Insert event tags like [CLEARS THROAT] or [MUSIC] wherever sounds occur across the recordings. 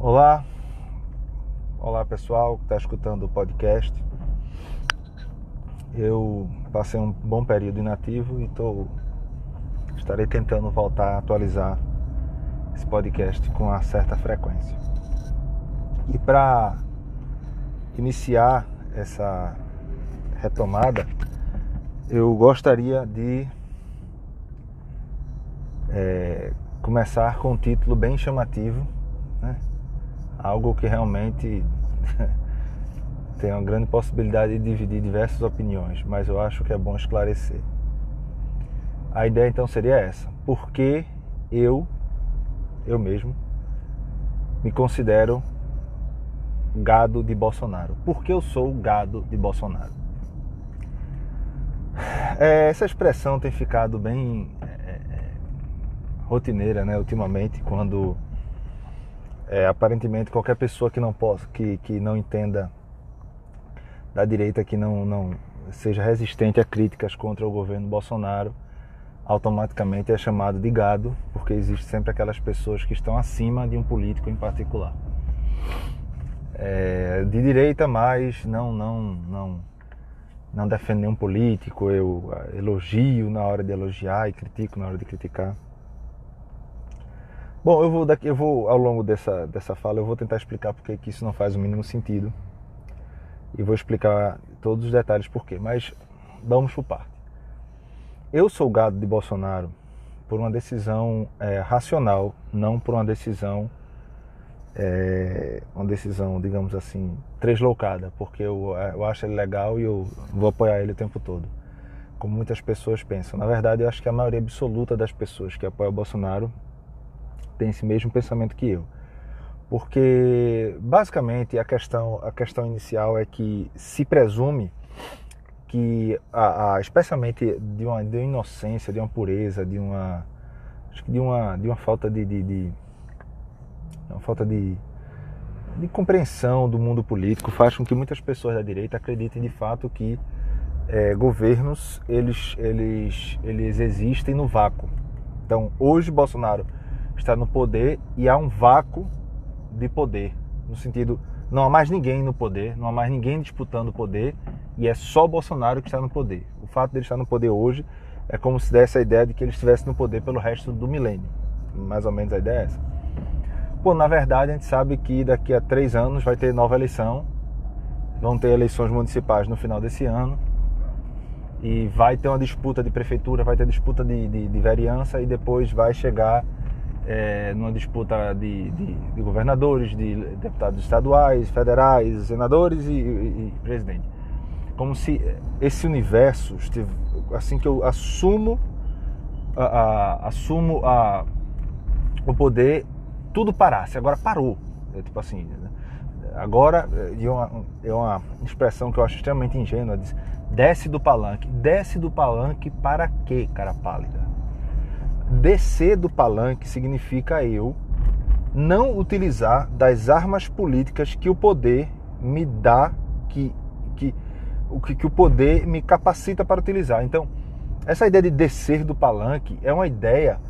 Olá, olá pessoal que está escutando o podcast. Eu passei um bom período inativo e tô, estarei tentando voltar a atualizar esse podcast com uma certa frequência. E para iniciar essa retomada, eu gostaria de é, começar com um título bem chamativo, né? Algo que realmente [LAUGHS] tem uma grande possibilidade de dividir diversas opiniões, mas eu acho que é bom esclarecer. A ideia então seria essa: por que eu, eu mesmo, me considero gado de Bolsonaro? Por que eu sou gado de Bolsonaro? [SIGHS] É, essa expressão tem ficado bem é, é, rotineira, né, ultimamente, quando é, aparentemente qualquer pessoa que não possa, que, que não entenda da direita, que não, não seja resistente a críticas contra o governo Bolsonaro, automaticamente é chamado de gado, porque existe sempre aquelas pessoas que estão acima de um político em particular. É, de direita, mas não, não, não, não defendo nenhum político, eu elogio na hora de elogiar e critico na hora de criticar. Bom, eu vou daqui, eu vou ao longo dessa, dessa fala, eu vou tentar explicar porque que isso não faz o mínimo sentido. E vou explicar todos os detalhes por quê, mas vamos por parte. Eu sou gado de Bolsonaro por uma decisão é, racional, não por uma decisão é, uma decisão, digamos assim, tresloucada, porque eu, eu acho ele legal e eu vou apoiar ele o tempo todo, como muitas pessoas pensam. Na verdade, eu acho que a maioria absoluta das pessoas que apoiam o Bolsonaro tem esse mesmo pensamento que eu. Porque basicamente a questão, a questão inicial é que se presume que, a, a, especialmente de uma, de uma inocência, de uma pureza, de uma, de uma, de uma falta de, de, de uma falta de, de compreensão do mundo político, faz com que muitas pessoas da direita acreditem de fato que é, governos eles, eles, eles existem no vácuo. Então, hoje Bolsonaro está no poder e há um vácuo de poder, no sentido não há mais ninguém no poder, não há mais ninguém disputando o poder e é só Bolsonaro que está no poder. O fato dele estar no poder hoje é como se desse a ideia de que ele estivesse no poder pelo resto do milênio. Mais ou menos a ideia é essa. Pô, na verdade a gente sabe que daqui a três anos vai ter nova eleição, vão ter eleições municipais no final desse ano e vai ter uma disputa de prefeitura, vai ter disputa de, de, de vereança e depois vai chegar é, numa disputa de, de, de, governadores, de deputados estaduais, federais, senadores e, e, e, presidente. Como se esse universo, assim que eu assumo, a, a, assumo a, o poder, tudo parasse. Agora parou. É, tipo assim, né? agora é uma, é uma expressão que eu acho extremamente ingênua. Diz, desce do palanque. Desce do palanque para quê, cara pálida? Descer do palanque significa eu não utilizar das armas políticas que o poder me dá, que, que, que, que o poder me capacita para utilizar. Então, essa ideia de descer do palanque é uma ideia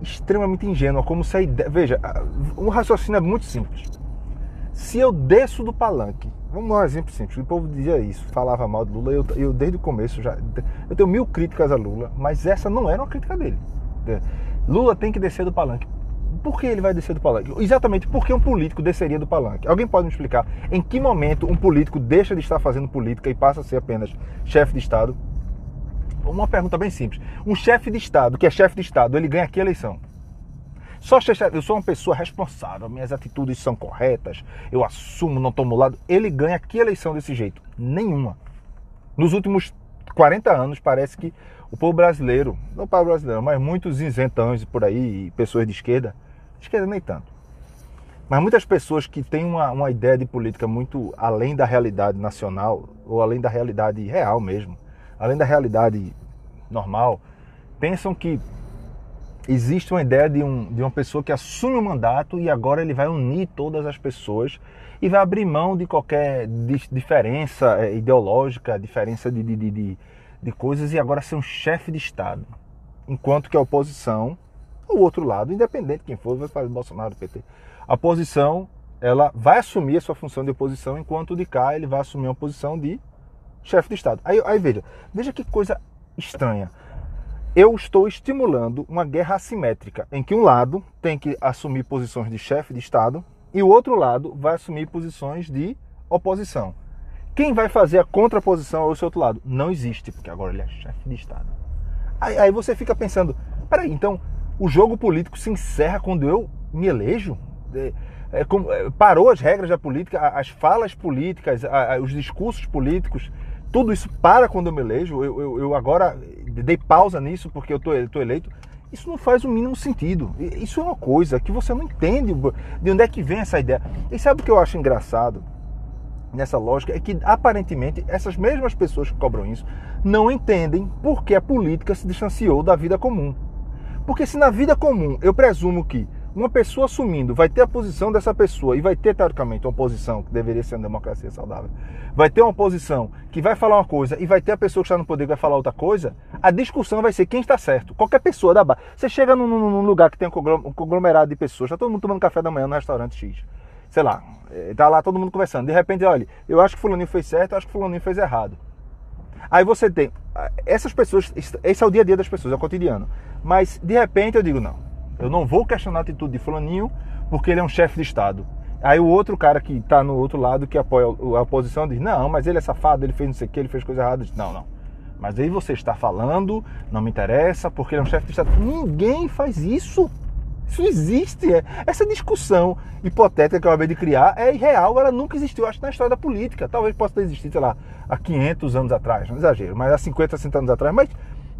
extremamente ingênua, como se a ideia. Veja, um raciocínio é muito simples. Se eu desço do palanque, vamos dar um exemplo simples, o povo dizia isso, falava mal de Lula, eu, eu desde o começo já. Eu tenho mil críticas a Lula, mas essa não era uma crítica dele. É. Lula tem que descer do palanque. Por que ele vai descer do palanque? Exatamente porque um político desceria do palanque. Alguém pode me explicar em que momento um político deixa de estar fazendo política e passa a ser apenas chefe de Estado? Uma pergunta bem simples. Um chefe de Estado, que é chefe de Estado, ele ganha que eleição? Só eu sou uma pessoa responsável, minhas atitudes são corretas, eu assumo, não tomo lado. Ele ganha que eleição desse jeito? Nenhuma. Nos últimos 40 anos, parece que o povo brasileiro, não o povo brasileiro, mas muitos isentões por aí, pessoas de esquerda, esquerda nem tanto, mas muitas pessoas que têm uma, uma ideia de política muito além da realidade nacional, ou além da realidade real mesmo, além da realidade normal, pensam que existe uma ideia de, um, de uma pessoa que assume o mandato e agora ele vai unir todas as pessoas e vai abrir mão de qualquer diferença eh, ideológica, diferença de, de, de, de coisas e agora ser um chefe de Estado. Enquanto que a oposição, o outro lado, independente de quem for, vai fazer Bolsonaro, PT, a oposição ela vai assumir a sua função de oposição, enquanto de cá ele vai assumir uma posição de chefe de Estado. Aí, aí veja, veja que coisa estranha. Eu estou estimulando uma guerra assimétrica, em que um lado tem que assumir posições de chefe de Estado e o outro lado vai assumir posições de oposição. Quem vai fazer a contraposição ao seu outro lado? Não existe, porque agora ele é chefe de Estado. Aí, aí você fica pensando, peraí, então o jogo político se encerra quando eu me elejo? É, é, é, parou as regras da política, as falas políticas, os discursos políticos, tudo isso para quando eu me elejo. Eu, eu, eu agora dei pausa nisso porque eu estou eleito. Isso não faz o mínimo sentido. Isso é uma coisa que você não entende de onde é que vem essa ideia. E sabe o que eu acho engraçado? Nessa lógica é que aparentemente essas mesmas pessoas que cobram isso não entendem por que a política se distanciou da vida comum. Porque se na vida comum eu presumo que uma pessoa assumindo vai ter a posição dessa pessoa e vai ter, teoricamente, uma posição que deveria ser uma democracia saudável, vai ter uma posição que vai falar uma coisa e vai ter a pessoa que está no poder que vai falar outra coisa, a discussão vai ser quem está certo. Qualquer pessoa da base. Você chega num, num lugar que tem um conglomerado de pessoas, está todo mundo tomando café da manhã no restaurante X. Sei lá, eh, tá lá todo mundo conversando. De repente, olha, eu acho que fulaninho fez certo, eu acho que fulaninho fez errado. Aí você tem ah, essas pessoas, esse é o dia a dia das pessoas, é o cotidiano. Mas de repente eu digo, não, eu não vou questionar a atitude de fulaninho porque ele é um chefe de Estado. Aí o outro cara que está no outro lado, que apoia a oposição, diz, não, mas ele é safado, ele fez não sei o que, ele fez coisa errada. Diz, não, não. Mas aí você está falando, não me interessa, porque ele é um chefe de Estado. Ninguém faz isso. Isso existe. É. Essa discussão hipotética que eu acabei de criar é irreal, ela nunca existiu, acho, na história da política. Talvez possa ter existido, sei lá, há 500 anos atrás, não exagero, mas há 50, 60 anos atrás. Mas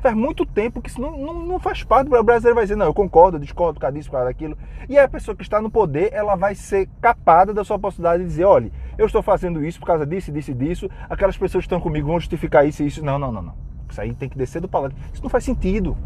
Faz muito tempo que isso não, não, não faz parte. O brasileiro vai dizer, não, eu concordo, eu discordo, por causa disso, por causa daquilo. E a pessoa que está no poder, ela vai ser capada da sua possibilidade de dizer, olha, eu estou fazendo isso por causa disso, disso e disso. Aquelas pessoas que estão comigo vão justificar isso e isso. Não, não, não, não. Isso aí tem que descer do palácio. Isso não faz sentido.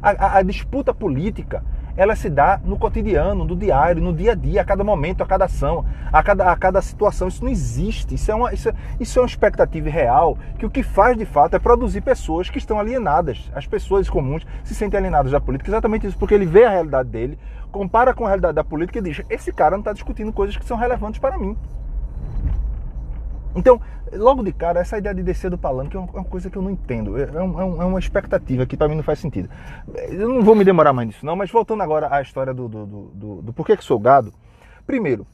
a, a, a disputa política ela se dá no cotidiano, no diário, no dia a dia, a cada momento, a cada ação, a cada, a cada situação. Isso não existe. Isso é, uma, isso, é, isso é uma expectativa real que o que faz de fato é produzir pessoas que estão alienadas. As pessoas comuns se sentem alienadas da política, exatamente isso, porque ele vê a realidade dele, compara com a realidade da política e diz: esse cara não está discutindo coisas que são relevantes para mim. Então, logo de cara, essa ideia de descer do palanque é uma coisa que eu não entendo. É, é, é uma expectativa que para mim não faz sentido. Eu não vou me demorar mais nisso, não, mas voltando agora à história do, do, do, do, do porquê que sou gado. Primeiro,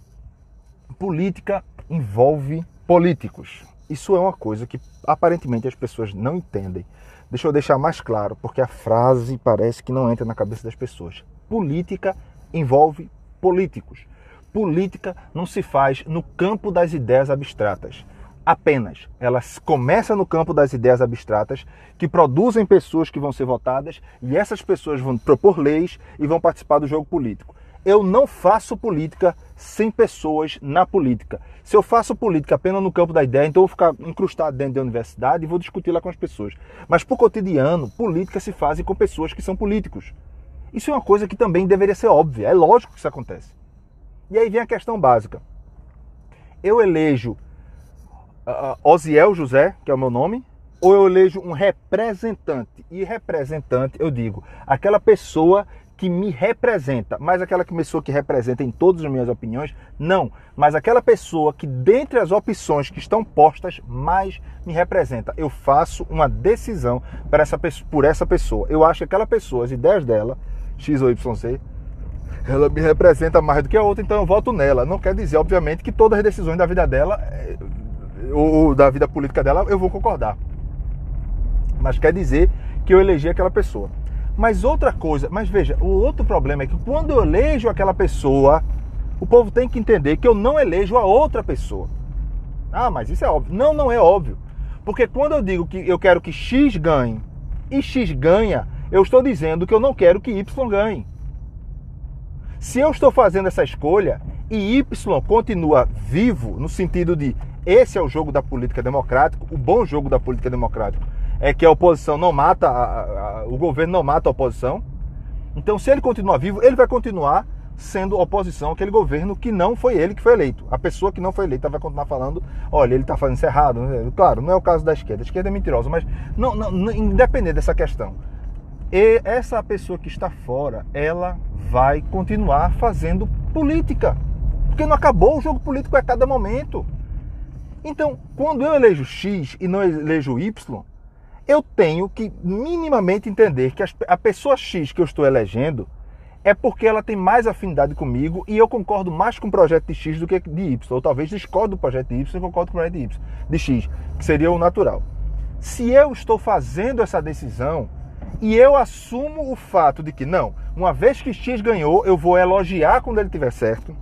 política envolve políticos. Isso é uma coisa que aparentemente as pessoas não entendem. Deixa eu deixar mais claro, porque a frase parece que não entra na cabeça das pessoas. Política envolve políticos. Política não se faz no campo das ideias abstratas. Apenas. Ela começa no campo das ideias abstratas que produzem pessoas que vão ser votadas e essas pessoas vão propor leis e vão participar do jogo político. Eu não faço política sem pessoas na política. Se eu faço política apenas no campo da ideia, então eu vou ficar incrustado dentro da universidade e vou discutir lá com as pessoas. Mas por cotidiano, política se faz com pessoas que são políticos. Isso é uma coisa que também deveria ser óbvia. É lógico que isso acontece. E aí vem a questão básica. Eu elejo uh, Osiel José, que é o meu nome, ou eu elejo um representante? E representante, eu digo, aquela pessoa que me representa, mas aquela pessoa que representa em todas as minhas opiniões, não, mas aquela pessoa que dentre as opções que estão postas mais me representa. Eu faço uma decisão para essa, por essa pessoa. Eu acho que aquela pessoa, as ideias dela, X ou YZ, ela me representa mais do que a outra, então eu voto nela. Não quer dizer, obviamente, que todas as decisões da vida dela, eh, ou da vida política dela, eu vou concordar. Mas quer dizer que eu elegi aquela pessoa. Mas outra coisa, mas veja, o outro problema é que quando eu elejo aquela pessoa, o povo tem que entender que eu não elejo a outra pessoa. Ah, mas isso é óbvio. Não, não é óbvio. Porque quando eu digo que eu quero que X ganhe e X ganha, eu estou dizendo que eu não quero que Y ganhe. Se eu estou fazendo essa escolha e Y continua vivo, no sentido de esse é o jogo da política democrática, o bom jogo da política democrática é que a oposição não mata, a, a, o governo não mata a oposição. Então, se ele continuar vivo, ele vai continuar sendo oposição àquele governo que não foi ele que foi eleito. A pessoa que não foi eleita vai continuar falando, olha, ele está fazendo isso errado. Claro, não é o caso da esquerda. A esquerda é mentirosa, mas não, não, independente dessa questão. E essa pessoa que está fora, ela vai continuar fazendo política. Porque não acabou o jogo político a cada momento. Então, quando eu elejo X e não elejo Y, eu tenho que minimamente entender que a pessoa X que eu estou elegendo é porque ela tem mais afinidade comigo e eu concordo mais com o projeto de X do que de Y. Ou talvez discordo do projeto de Y e concordo com o projeto de Y, de X, que seria o natural. Se eu estou fazendo essa decisão e eu assumo o fato de que, não, uma vez que X ganhou, eu vou elogiar quando ele estiver certo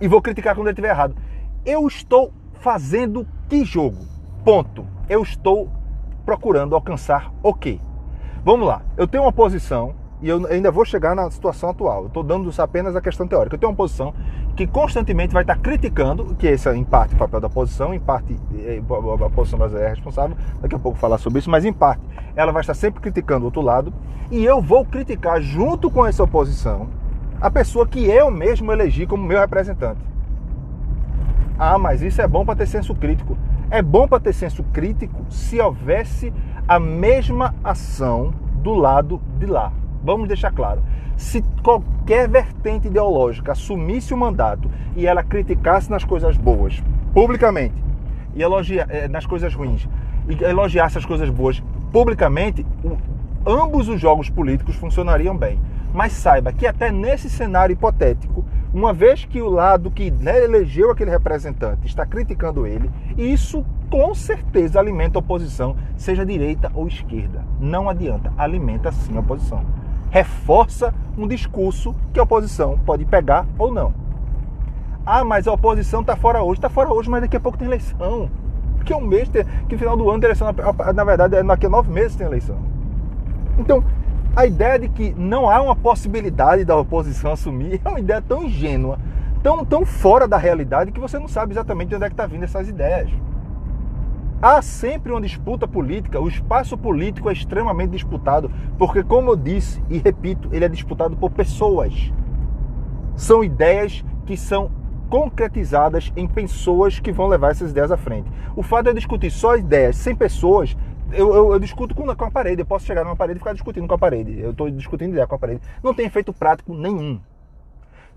e vou criticar quando ele estiver errado. Eu estou fazendo que jogo? Ponto. Eu estou procurando alcançar o quê? Vamos lá. Eu tenho uma posição e eu ainda vou chegar na situação atual. Eu estou dando apenas a questão teórica. Eu tenho uma posição que constantemente vai estar criticando, que esse é em parte o papel da oposição, em parte eh, a posição brasileira é responsável, daqui a pouco falar sobre isso, mas em parte ela vai estar sempre criticando o outro lado, e eu vou criticar junto com essa oposição a pessoa que eu mesmo elegi como meu representante. Ah, mas isso é bom para ter senso crítico. É bom para ter senso crítico se houvesse a mesma ação do lado de lá. Vamos deixar claro. Se qualquer vertente ideológica assumisse o mandato e ela criticasse nas coisas boas, publicamente, e elogia, eh, nas coisas ruins, e elogiasse as coisas boas publicamente, ambos os jogos políticos funcionariam bem. Mas saiba que até nesse cenário hipotético, uma vez que o lado que elegeu aquele representante está criticando ele, isso com certeza alimenta a oposição, seja direita ou esquerda. Não adianta, alimenta sim a oposição reforça um discurso que a oposição pode pegar ou não. Ah, mas a oposição está fora hoje. Está fora hoje, mas daqui a pouco tem eleição. Porque um mês, tem, que no final do ano tem eleição. Na verdade, é daqui a nove meses tem eleição. Então, a ideia de que não há uma possibilidade da oposição assumir [LAUGHS] é uma ideia tão ingênua, tão, tão fora da realidade, que você não sabe exatamente de onde é que está vindo essas ideias. Há sempre uma disputa política, o espaço político é extremamente disputado, porque, como eu disse e repito, ele é disputado por pessoas. São ideias que são concretizadas em pessoas que vão levar essas ideias à frente. O fato de eu discutir só ideias sem pessoas, eu, eu, eu discuto com, com a parede. Eu posso chegar numa parede e ficar discutindo com a parede. Eu estou discutindo ideia com a parede. Não tem efeito prático nenhum.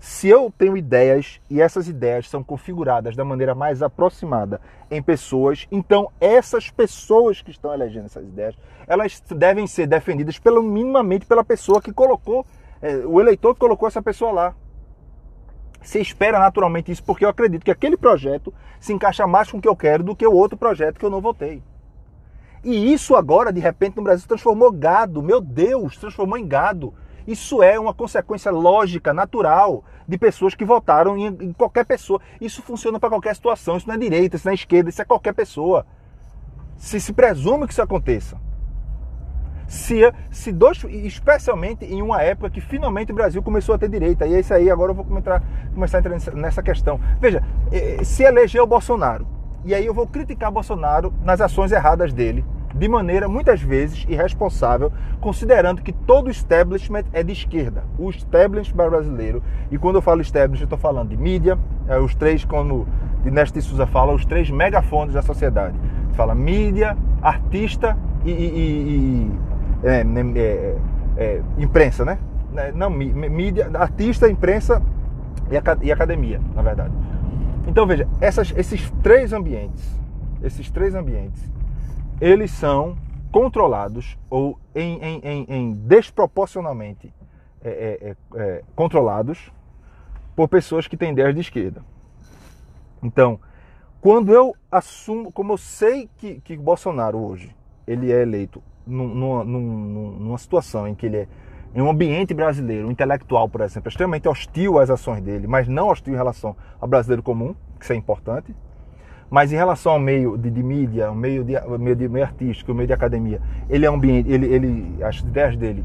Se eu tenho ideias e essas ideias são configuradas da maneira mais aproximada em pessoas, então essas pessoas que estão elegendo essas ideias, elas devem ser defendidas pelo minimamente pela pessoa que colocou, é, o eleitor que colocou essa pessoa lá. Se espera naturalmente isso, porque eu acredito que aquele projeto se encaixa mais com o que eu quero do que o outro projeto que eu não votei. E isso agora, de repente, no Brasil transformou gado. Meu Deus, transformou em gado. Isso é uma consequência lógica, natural, de pessoas que votaram em, qualquer pessoa. Isso funciona para qualquer situação. Isso não é direita, isso não é esquerda, isso é qualquer pessoa. Se se presume que isso aconteça. Se, se dois, especialmente em uma época que finalmente o Brasil começou a ter direita. E é isso aí, agora eu vou começar, começar a entrar nessa questão. Veja, eh, se elegeu o Bolsonaro, e aí eu vou criticar Bolsonaro nas ações erradas dele, de maneira muitas vezes irresponsável, considerando que todo establishment é de esquerda. O establishment brasileiro, e quando eu falo establishment, eu estou falando de mídia, é, os três, como Nesta Souza fala, os três megafones da sociedade. Fala mídia, artista e, e, e é, é, é, imprensa, né? né? Não, mídia, artista, imprensa e academia, na verdade. Então veja, essas, esses três ambientes, esses três ambientes, eles são controlados ou em, em, em, em desproporcionalmente é, é, é, é, controlados por pessoas que têm ideias de esquerda. Então, quando eu assumo, como eu sei que, que Bolsonaro hoje ele é eleito numa, numa, numa situação em que ele é em um ambiente brasileiro, intelectual, por exemplo, extremamente hostil às ações dele, mas não hostil em relação ao brasileiro comum, que isso é importante. Mas em relação ao meio de, de mídia, o meio, de, meio, de, meio artístico, o meio de academia, ele é um ambiente, ele, ele, as ideias dele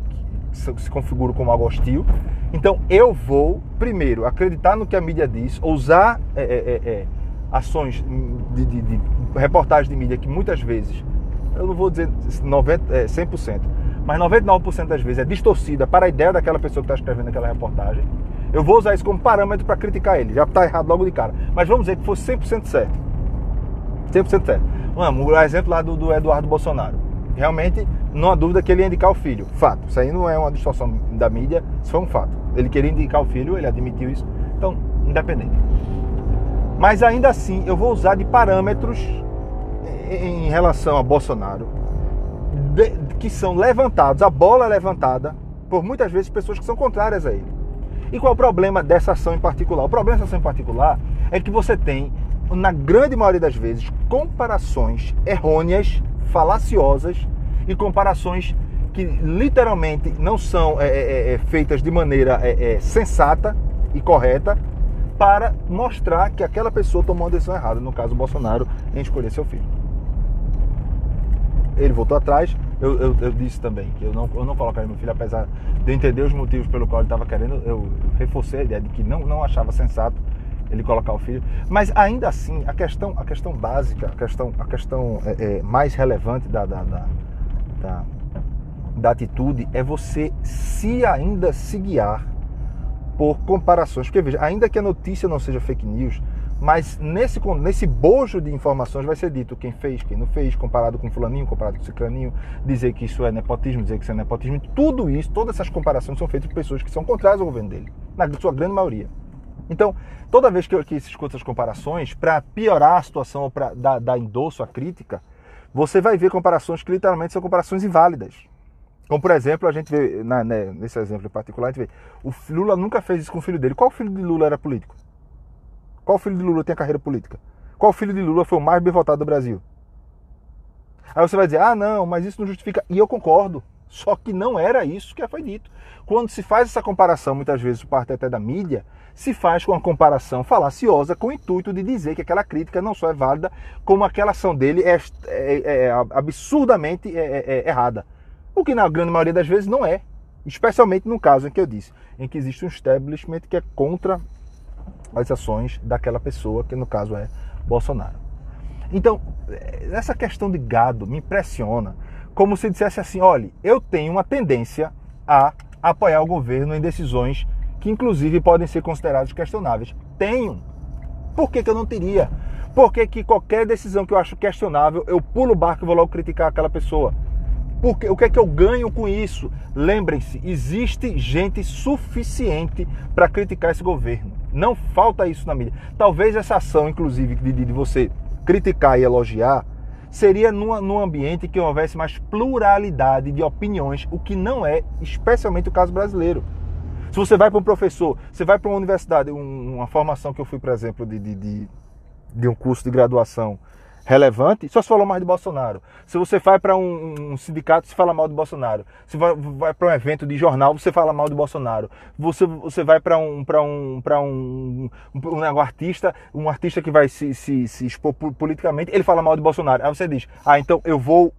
se, configuram como algo hostil. Então eu vou, primeiro, acreditar no que a mídia diz, usar é, é, é, é ações de, de, de, reportagem de mídia que muitas vezes, eu não vou dizer 90, é, 100%, mas 99% das vezes é distorcida para a ideia daquela pessoa que está escrevendo aquela reportagem. Eu vou usar isso como parâmetro para criticar ele, já está errado logo de cara. Mas vamos dizer que fosse 100% certo. 100% certo. Vamos, o exemplo lá do, do, Eduardo Bolsonaro. Realmente, não há dúvida que ele ia indicar o filho. Fato. Isso aí não é uma distorção da mídia, isso foi um fato. Ele queria indicar o filho, ele admitiu isso. Então, independente. Mas ainda assim, eu vou usar de parâmetros em relação a Bolsonaro de, que são levantados, a bola é levantada por muitas vezes pessoas que são contrárias a ele. E qual é o problema dessa ação em particular? O problema dessa ação em particular é que você tem, na grande maioria das vezes, comparações errôneas, falaciosas e comparações que literalmente não são é, é, é, feitas de maneira é, é, sensata e correta para mostrar que aquela pessoa tomou uma decisão errada, no caso Bolsonaro, em escolher seu filho. Ele voltou atrás, eu, eu, eu disse também que eu não, eu não colocaria meu filho, apesar de eu entender os motivos pelo qual ele estava querendo, eu reforcei a ideia de que não, não achava sensato ele colocar o filho. Mas ainda assim, a questão, a questão básica, a questão, a questão é, é, mais relevante da, da, da, da da atitude é você se ainda se guiar por comparações. Porque veja, ainda que a notícia não seja fake news, mas nesse, nesse bojo de informações vai ser dito quem fez, quem não fez, comparado com fulaninho, comparado com ciclaninho, dizer que isso é nepotismo, dizer que isso é nepotismo. Tudo isso, todas essas comparações são feitas por pessoas que são contrárias ao governo dele, na sua grande maioria. Então, toda vez que, eu, que essas comparações, para piorar a situação ou para dar, dar endosso à crítica, você vai ver comparações que literalmente são comparações inválidas. Como, por exemplo, a gente vê, na, né, nesse exemplo em particular, a gente vê, o Lula nunca fez isso com o filho dele. Qual filho de Lula era político? Qual filho de Lula tem carreira política? Qual filho de Lula foi o mais bem votado do Brasil? Aí você vai dizer, ah, não, mas isso não justifica. E eu concordo. Só que não era isso que foi dito. Quando se faz essa comparação, muitas vezes, parte até da mídia, se faz com uma comparação falaciosa com o intuito de dizer que aquela crítica não só é válida, como aquela ação dele é, é, é absurdamente é, é, é errada. O que na grande maioria das vezes não é. Especialmente no caso em que eu disse, em que existe um establishment que é contra as ações daquela pessoa, que no caso é Bolsonaro. Então, essa questão de gado me impressiona, como se dissesse assim: olha, eu tenho uma tendência a apoiar o governo em decisões que, inclusive, podem ser consideradas questionáveis. Tenho. Por que, que eu não teria? Por que, que qualquer decisão que eu acho questionável, eu pulo o barco e vou logo criticar aquela pessoa? Porque, o que é que eu ganho com isso? Lembrem-se, existe gente suficiente para criticar esse governo. Não falta isso na mídia. Talvez essa ação, inclusive, de, de você criticar e elogiar, seria num ambiente que houvesse mais pluralidade de opiniões, o que não é especialmente o caso brasileiro. Se você vai para um professor, você vai para uma universidade, um, uma formação que eu fui, por exemplo, de, de, de, de um curso de graduação, relevante, só se falou mais de Bolsonaro. Se você vai para um, um, sindicato, se fala mal de Bolsonaro. Se vai, vai para um evento de jornal, você fala mal de Bolsonaro. Você, você vai para um, para um, para um, um, um, artista, um artista que vai se, se, se expor politicamente, ele fala mal de Bolsonaro. Aí você diz, ah, então eu vou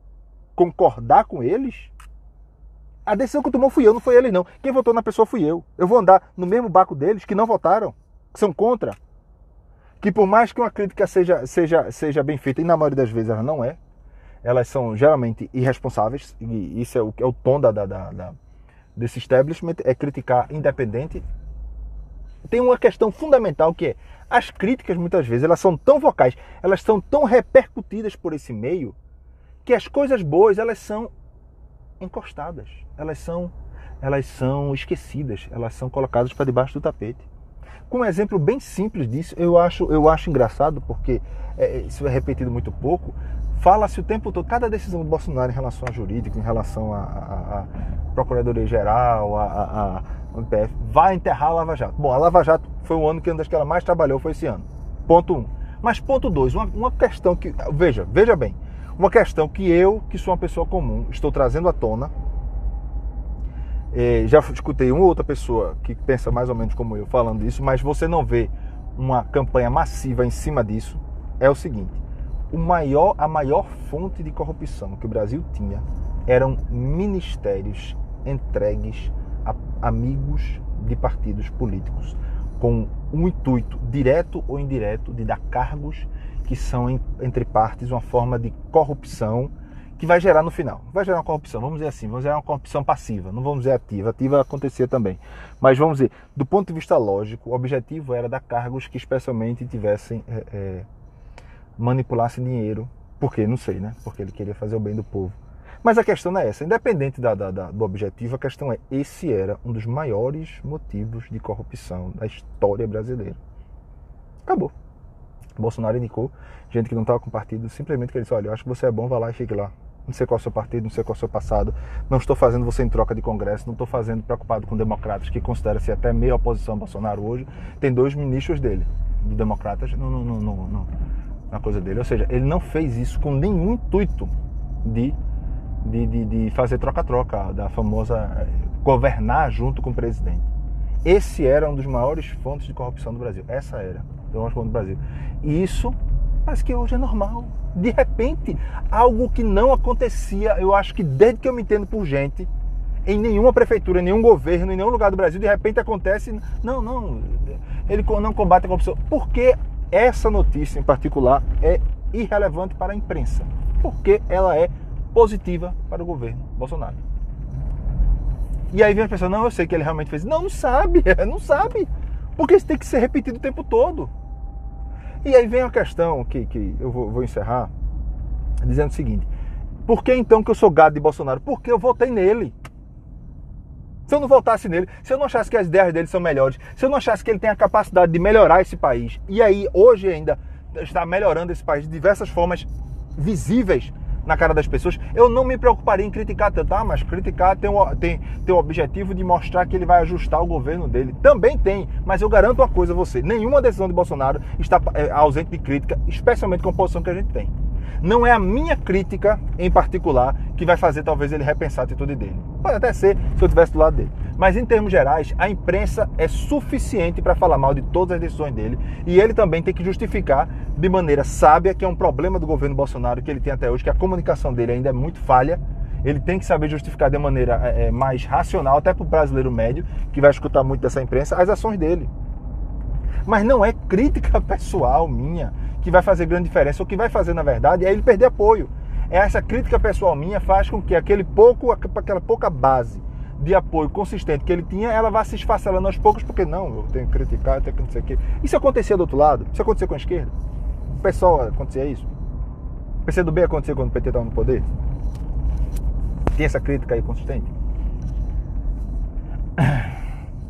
concordar com eles? A decisão que tomou fui eu, não foi ele não. Quem votou na pessoa fui eu. Eu vou andar no mesmo barco deles que não votaram, que são contra que por mais que uma crítica seja, seja, seja bem feita, e na maioria das vezes ela não é, elas são geralmente irresponsáveis, e isso é o, é o tom da, da, da, desse establishment, é criticar independente. Tem uma questão fundamental que é, as críticas muitas vezes elas são tão vocais, elas são tão repercutidas por esse meio, que as coisas boas elas são encostadas, elas são, elas são esquecidas, elas são colocadas para debaixo do tapete. Com um exemplo bem simples disso, eu acho, eu acho engraçado, porque é, isso é repetido muito pouco. Fala-se o tempo todo, cada decisão do Bolsonaro em relação a jurídico, em relação à Procuradoria-Geral, a, a, MPF, vai enterrar a Lava Jato. Bom, a Lava Jato foi o ano que, que ela mais trabalhou, foi esse ano. Ponto um. Mas ponto dois, uma, uma questão que. Veja, veja bem. Uma questão que eu, que sou uma pessoa comum, estou trazendo à tona, é, já escutei uma outra pessoa que pensa mais ou menos como eu falando isso, mas você não vê uma campanha massiva em cima disso. É o seguinte: o maior, a maior fonte de corrupção que o Brasil tinha eram ministérios entregues a amigos de partidos políticos, com um intuito direto ou indireto de dar cargos que são entre partes uma forma de corrupção que vai gerar no final. Vai gerar uma corrupção, vamos dizer assim, vamos gerar uma corrupção passiva, não vamos dizer ativa, ativa acontecer também. Mas vamos dizer, do ponto de vista lógico, o objetivo era dar cargos que especialmente tivessem, é, é, manipulassem dinheiro, porque, não sei, né? Porque ele queria fazer o bem do povo. Mas a questão não é essa, independente da, da, da, do objetivo, a questão é, esse era um dos maiores motivos de corrupção da história brasileira. Acabou. Bolsonaro indicou gente que não estava com partido, simplesmente que ele disse, olha, eu acho que você é bom, vá lá e fique lá. Não sei qual é o seu partido, não sei qual é o seu passado. Não estou fazendo você em troca de congresso, não estou fazendo preocupado com democratas, que considera-se até meio oposição a Bolsonaro hoje. Tem dois ministros dele, de democratas, no, no, no, na coisa dele. Ou seja, ele não fez isso com nenhum intuito de, de, de, de fazer troca-troca, da famosa eh, governar junto com o presidente. Esse era um dos maiores fontes de corrupção do Brasil. Essa era, do do Brasil. E isso mas que hoje é normal. De repente, algo que não acontecia, eu acho que desde que eu me entendo por gente, em nenhuma prefeitura, em nenhum governo, em nenhum lugar do Brasil, de repente acontece. Não, não, ele não combate a corrupção. Porque essa notícia em particular é irrelevante para a imprensa. Porque ela é positiva para o governo Bolsonaro. E aí vem a pessoa, não, eu sei que ele realmente fez. Não, não sabe, [LAUGHS] não sabe. Porque isso tem que ser repetido o tempo todo. E aí vem a questão que, que eu vou, vou encerrar dizendo o seguinte: por que então que eu sou gado de Bolsonaro? Porque eu votei nele. Se eu não votasse nele, se eu não achasse que as ideias dele são melhores, se eu não achasse que ele tem a capacidade de melhorar esse país, e aí hoje ainda está melhorando esse país de diversas formas visíveis na cara das pessoas, eu não me preocuparia em criticar tanto. Ah, mas criticar tem o, tem, tem o objetivo de mostrar que ele vai ajustar o governo dele. Também tem, mas eu garanto uma coisa a você: nenhuma decisão de Bolsonaro está é, ausente de crítica, especialmente com a posição que a gente tem. Não é a minha crítica em particular que vai fazer talvez ele repensar a atitude dele. Pode até ser se eu estivesse do lado dele. Mas em termos gerais, a imprensa é suficiente para falar mal de todas as decisões dele e ele também tem que justificar de maneira sábia que é um problema do governo Bolsonaro que ele tem até hoje, que a comunicação dele ainda é muito falha. Ele tem que saber justificar de maneira é, mais racional, até para o brasileiro médio, que vai escutar muito dessa imprensa, as ações dele. Mas não é crítica [LAUGHS] pessoal minha que vai fazer grande diferença. O que vai fazer, na verdade, é ele perder apoio. É essa crítica pessoal minha faz com que aquele pouco, aquela pouca base de apoio consistente que ele tinha, ela vá se esfacelando aos poucos, porque não, eu tenho que criticar, eu tenho que não sei o quê. Isso acontecia do outro lado? Isso acontecia com a esquerda? O pessoal acontecia isso? O PCdoB acontecia quando o PT estava no poder? Tem essa crítica aí consistente? [CLEARS THROAT]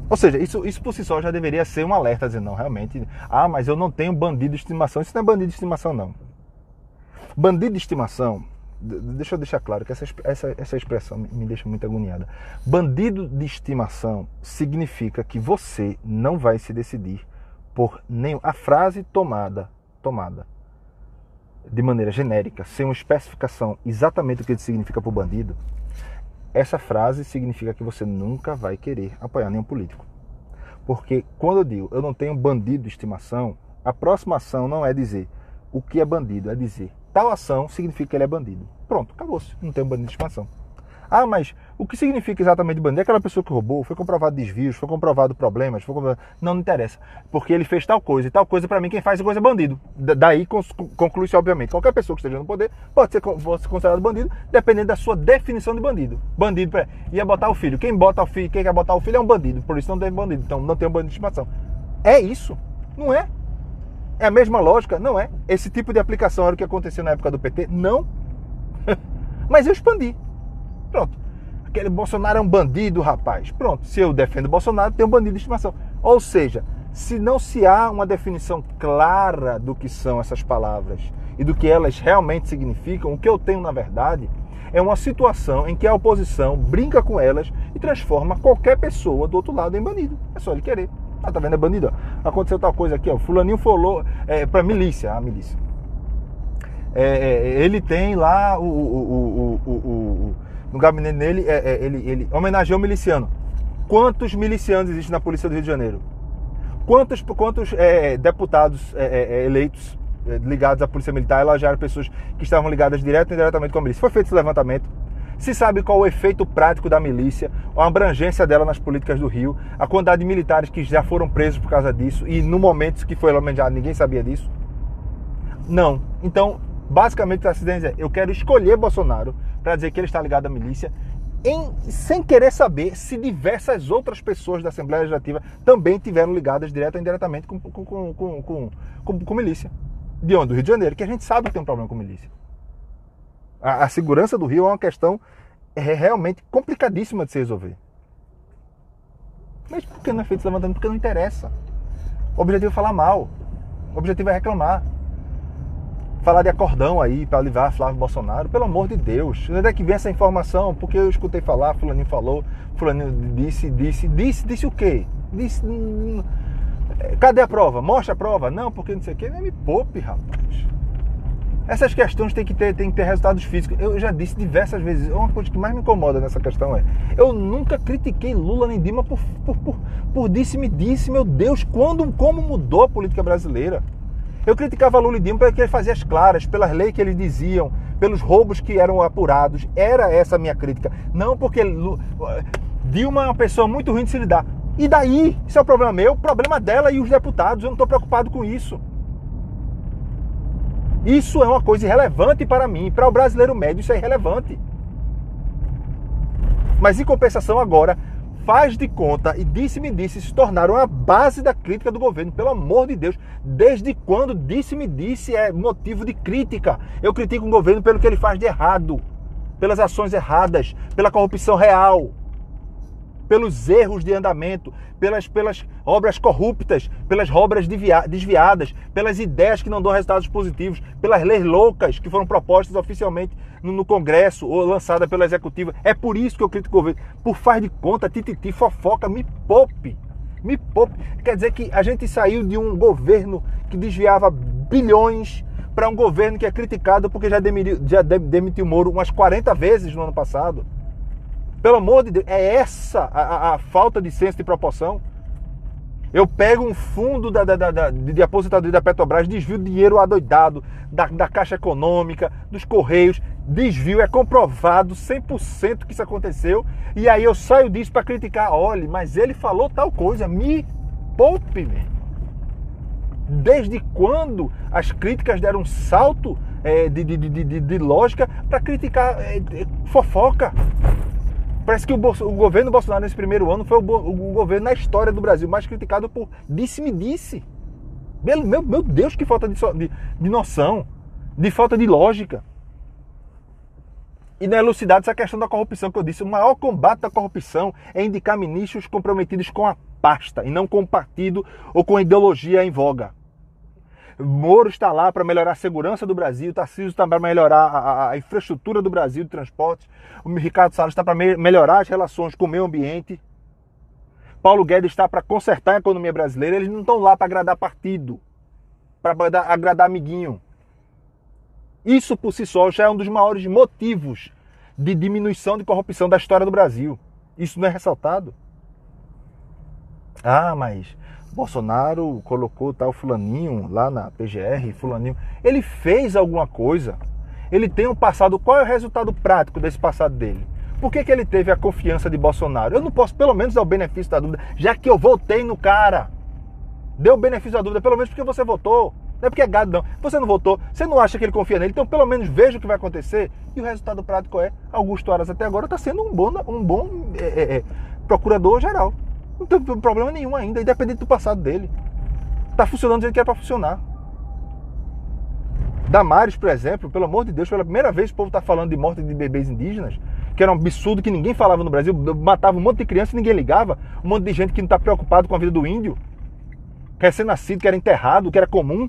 Ou seja, isso, isso por si só já deveria ser um alerta, dizer, não, realmente, ah, mas eu não tenho bandido de estimação. Isso não é bandido de estimação, não. Bandido de estimação, deixa eu deixar claro que essa, essa, essa expressão me deixa muito agoniada. Bandido de estimação significa que você não vai se decidir por nenhum. A frase tomada, tomada de maneira genérica, sem uma especificação exatamente o que significa para o bandido, essa frase significa que você nunca vai querer apoiar nenhum político. Porque quando eu digo eu não tenho bandido de estimação, a próxima ação não é dizer o que é bandido, é dizer tal ação significa que ele é bandido. Pronto, acabou-se. Não tem bandido de estimação. Ah, mas o que significa exatamente bandido? É aquela pessoa que roubou, foi comprovado desvios, foi comprovado problemas, foi comprovado... Não, não interessa. Porque ele fez tal coisa, e tal coisa, para mim, quem faz coisa é bandido. Daí conclui-se, obviamente. Qualquer pessoa que esteja no poder pode ser, considerado bandido, dependendo da sua definição de bandido. Bandido, ia botar o filho. Quem bota o filho, quem quer botar o filho é um bandido. Por isso não tem bandido. Então não tem um bandido de estimação. É isso. Não é? É a mesma lógica? Não é. Esse tipo de aplicação era o que aconteceu na época do PT? Não. [LAUGHS] Mas eu expandi. Pronto. Aquele Bolsonaro é um bandido, rapaz. Pronto. Se eu defendo Bolsonaro, tem um bandido de estimação. Ou seja, se não se há uma definição clara do que são essas palavras e do que elas realmente significam, o que eu tenho na verdade é uma situação em que a oposição brinca com elas e transforma qualquer pessoa do outro lado em bandido. É só ele querer. Ah, tá vendo? É bandido. Aconteceu tal coisa aqui, ó. Fulaninho falou é, pra milícia, a milícia. É, é, ele tem lá o, o, o, o no gabinete dele, é, é, ele, ele homenageou o miliciano. Quantos milicianos existem na Polícia do Rio de Janeiro? Quantos, quantos é, deputados é, é, eleitos ligados à Polícia Militar elogiaram pessoas que estavam ligadas direto ou indiretamente com a milícia? Foi feito esse levantamento. Se sabe qual o efeito prático da milícia, a abrangência dela nas políticas do Rio, a quantidade de militares que já foram presos por causa disso e no momento que foi homenageado ninguém sabia disso? Não. Então, basicamente, está se é: eu quero escolher Bolsonaro para dizer que ele está ligado à milícia, em, sem querer saber se diversas outras pessoas da Assembleia Legislativa também tiveram ligadas direto ou indiretamente com, com, com, com milícia. De onde? Do Rio de Janeiro, que a gente sabe que tem um problema com milícia. A, a segurança do Rio é uma questão é, realmente complicadíssima de se resolver. Mas por que não é feito esse levantamento? Porque não interessa. O objetivo é falar mal. O objetivo é reclamar. Falar de acordão aí para livrar Flávio Bolsonaro. Pelo amor de Deus. Onde é que vem essa informação? Porque eu escutei falar, fulaninho falou, fulaninho disse, disse, disse, disse o quê? Disse. Hum, cadê a prova? Mostra a prova. Não, porque não sei o quê. Me poupe, rapaz. Essas questões têm que ter, têm que ter resultados físicos. Eu já disse diversas vezes. Uma coisa que mais me incomoda nessa questão é: eu nunca critiquei Lula nem Dilma por, por, por, por disse-me disse, meu Deus, quando, como mudou a política brasileira. Eu criticava Lula e Dilma porque ele fazia as claras, pelas leis que eles diziam, pelos roubos que eram apurados. Era essa a minha crítica. Não porque Dilma é uma pessoa muito ruim de se lidar. E daí? Isso é o problema meu, problema dela e os deputados. Eu não estou preocupado com isso. Isso é uma coisa irrelevante para mim. Para o brasileiro médio, isso é irrelevante. Mas em compensação, agora, faz de conta e disse-me disse se tornaram a base da crítica do governo. Pelo amor de Deus, desde quando disse-me disse é motivo de crítica? Eu critico o governo pelo que ele faz de errado, pelas ações erradas, pela corrupção real pelos erros de andamento, pelas, pelas obras corruptas, pelas obras desviadas, pelas ideias que não dão resultados positivos, pelas leis loucas que foram propostas oficialmente no, no Congresso ou lançadas pela Executiva. É por isso que eu critico o governo. Por faz de conta, tititi, fofoca, me poupe. Me poupe. Quer dizer que a gente saiu de um governo que desviava bilhões para um governo que é criticado porque já demitiu, já demitiu Moro umas 40 vezes no ano passado. Pelo amor de Deus, é essa a, a, a falta de senso de proporção? Eu pego um fundo da, da, da, de aposentadoria da Petrobras, desvio dinheiro adoidado da, da Caixa Econômica, dos Correios, desvio, é comprovado 100% que isso aconteceu. E aí eu saio disso para criticar. Olha, mas ele falou tal coisa, me poupe, meu. Desde quando as críticas deram um salto é, de, de, de, de, lógica para criticar é, fofoca? Parece que o, o, governo Bolsonaro nesse primeiro ano foi o, o, governo na história do Brasil mais criticado por disse-me disse. Meu, meu, meu, Deus, que falta de, de, de, noção, de falta de lógica. E não é elucidado essa questão da corrupção que eu disse. O maior combate da corrupção é indicar ministros comprometidos com a pasta e não com o partido ou com a ideologia em voga. Moro está lá para melhorar a segurança do Brasil, Tarcísio está para melhorar a, a, infraestrutura do Brasil de transporte, o Ricardo Salles está para me melhorar as relações com o meio ambiente, Paulo Guedes está para consertar a economia brasileira, eles não estão lá para agradar partido, para agradar amiguinho. Isso por si só já é um dos maiores motivos de diminuição de corrupção da história do Brasil. Isso não é ressaltado. Ah, mas Bolsonaro colocou tal fulaninho lá na PGR, fulaninho. Ele fez alguma coisa. Ele tem um passado. Qual é o resultado prático desse passado dele? Por que, que ele teve a confiança de Bolsonaro? Eu não posso, pelo menos, dar o benefício da dúvida, já que eu votei no cara. Deu o benefício da dúvida, pelo menos porque você votou. Não é porque é gado, não. Você não votou, você não acha que ele confia nele, então pelo menos veja o que vai acontecer. E o resultado prático é: Augusto Aras até agora está sendo um bom, um bom é, é, é procurador-geral. Não tem problema nenhum ainda, independente do passado dele. Tá funcionando do jeito que era para funcionar. Damares, por exemplo, pelo amor de Deus, pela primeira vez o povo está falando de morte de bebês indígenas, que era um absurdo que ninguém falava no Brasil, matava um monte de criança e ninguém ligava, um monte de gente que não está preocupado com a vida do índio, recém-nascido, que era enterrado, que era comum.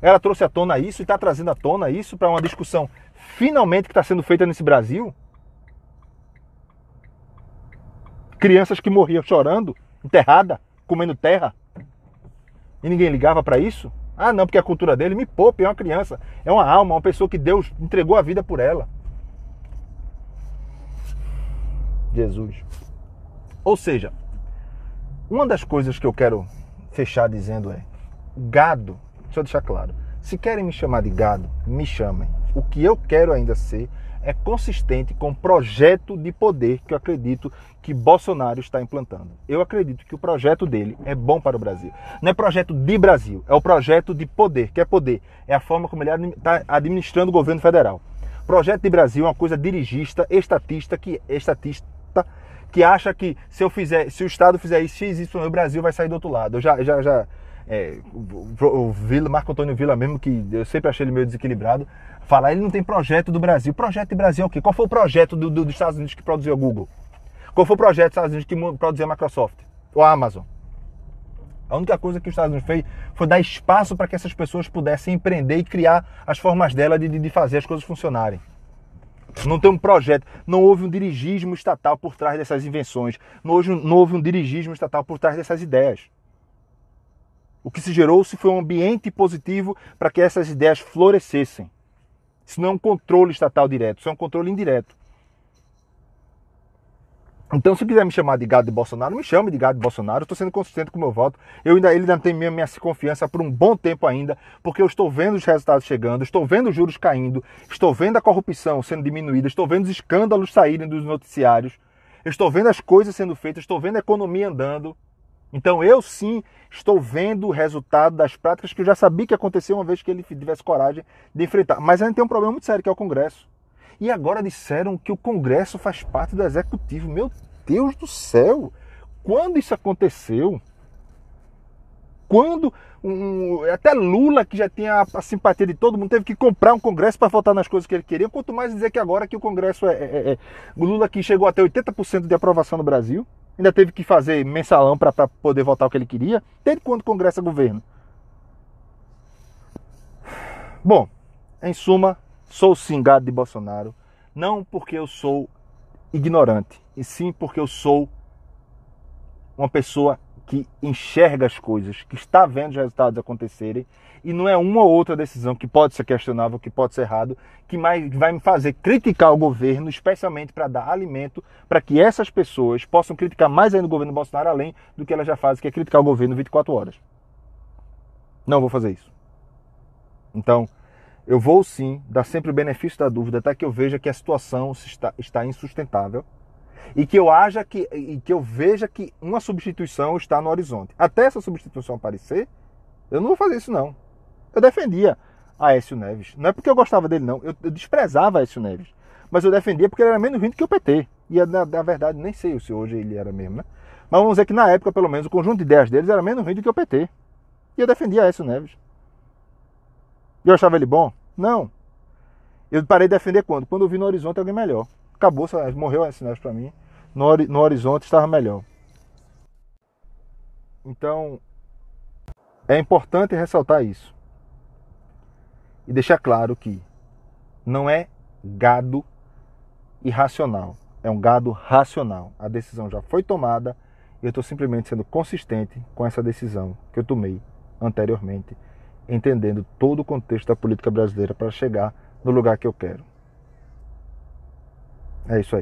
Ela trouxe à tona isso e está trazendo à tona isso para uma discussão finalmente que está sendo feita nesse Brasil. Crianças que morriam chorando, enterrada, comendo terra. E ninguém ligava para isso? Ah, não, porque a cultura dele me poupe, é uma criança, é uma alma, uma pessoa que Deus entregou a vida por ela. Jesus. Ou seja, uma das coisas que eu quero fechar dizendo é: gado, deixa eu deixar claro, se querem me chamar de gado, me chamem. O que eu quero ainda ser é consistente com o projeto de poder que eu acredito que Bolsonaro está implantando. Eu acredito que o projeto dele é bom para o Brasil. Não é projeto de Brasil, é o projeto de poder. Que é poder? É a forma como ele está administrando o governo federal. Projeto de Brasil é uma coisa dirigista, estatista, que estatista que acha que se eu fizer, se o Estado fizer isso, X, Y, o Brasil vai sair do outro lado. Eu já, já, já é, o, Vila, Marco Antônio Vila mesmo, que eu sempre achei ele meio desequilibrado, falar ele não tem projeto do Brasil. Projeto de Brasil é o quê? Qual foi o projeto do, do, dos Estados Unidos que produziu o Google? Qual foi o projeto dos Estados Unidos que produziu a Microsoft? Ou a Amazon? A única coisa que os Estados Unidos fez foi dar espaço para que essas pessoas pudessem empreender e criar as formas dela de, de fazer as coisas funcionarem. Não tem um projeto, não houve um dirigismo estatal por trás dessas invenções, não houve, não houve um dirigismo estatal por trás dessas ideias. O que se gerou-se foi um ambiente positivo para que essas ideias florescessem. Isso não é um controle estatal direto, isso é um controle indireto. Então, se quiser me chamar de gado de Bolsonaro, me chame de gado de Bolsonaro. Estou sendo consistente com o meu voto. Eu ainda, ele ainda tem minha, minha confiança por um bom tempo ainda, porque eu estou vendo os resultados chegando, estou vendo os juros caindo, estou vendo a corrupção sendo diminuída, estou vendo os escândalos saírem dos noticiários, estou vendo as coisas sendo feitas, estou vendo a economia andando. Então, eu sim estou vendo o resultado das práticas que eu já sabia que ia acontecer uma vez que ele tivesse coragem de enfrentar. Mas ainda tem um problema muito sério, que é o Congresso. E agora disseram que o Congresso faz parte do Executivo. Meu Deus do céu! Quando isso aconteceu? Quando um, até Lula, que já tinha a, a, simpatia de todo mundo, teve que comprar um Congresso para votar nas coisas que ele queria, quanto mais dizer que agora que o Congresso é. é, é, é Lula que chegou até 80% de aprovação no Brasil, ainda teve que fazer mensalão para poder votar o que ele queria. Desde quando o Congresso é governo? Bom, em suma, Sou sim gado de Bolsonaro, não porque eu sou ignorante, e sim porque eu sou uma pessoa que enxerga as coisas, que está vendo os resultados acontecerem, e não é uma ou outra decisão que pode ser questionável, que pode ser errado, que vai me fazer criticar o governo, especialmente para dar alimento para que essas pessoas possam criticar mais ainda o governo Bolsonaro, além do que elas já fazem, que é criticar o governo 24 horas. Não vou fazer isso. Então, eu vou sim dar sempre o benefício da dúvida até que eu veja que a situação está, está insustentável e que eu haja que e que eu veja que uma substituição está no horizonte. Até essa substituição aparecer, eu não vou fazer isso não. Eu defendia Aécio Neves. Não é porque eu gostava dele não, eu, eu desprezava Aécio Neves, mas eu defendia porque ele era menos ruim do que o PT. E na, na verdade nem sei se hoje ele era mesmo, né? Mas vamos dizer que na época, pelo menos, o conjunto de ideias deles era menos ruim do que o PT. E eu defendia Aécio Neves. E eu achava ele bom? Não. Eu parei de defender quando? Quando eu vi no horizonte alguém melhor. Acabou, morreu a sinais para mim. No, no horizonte estava melhor. Então, é importante ressaltar isso. E deixar claro que não é gado irracional, é um gado racional. A decisão já foi tomada e eu estou simplesmente sendo consistente com essa decisão que eu tomei anteriormente entendendo todo o contexto da política brasileira para chegar no lugar que eu quero. É isso aí.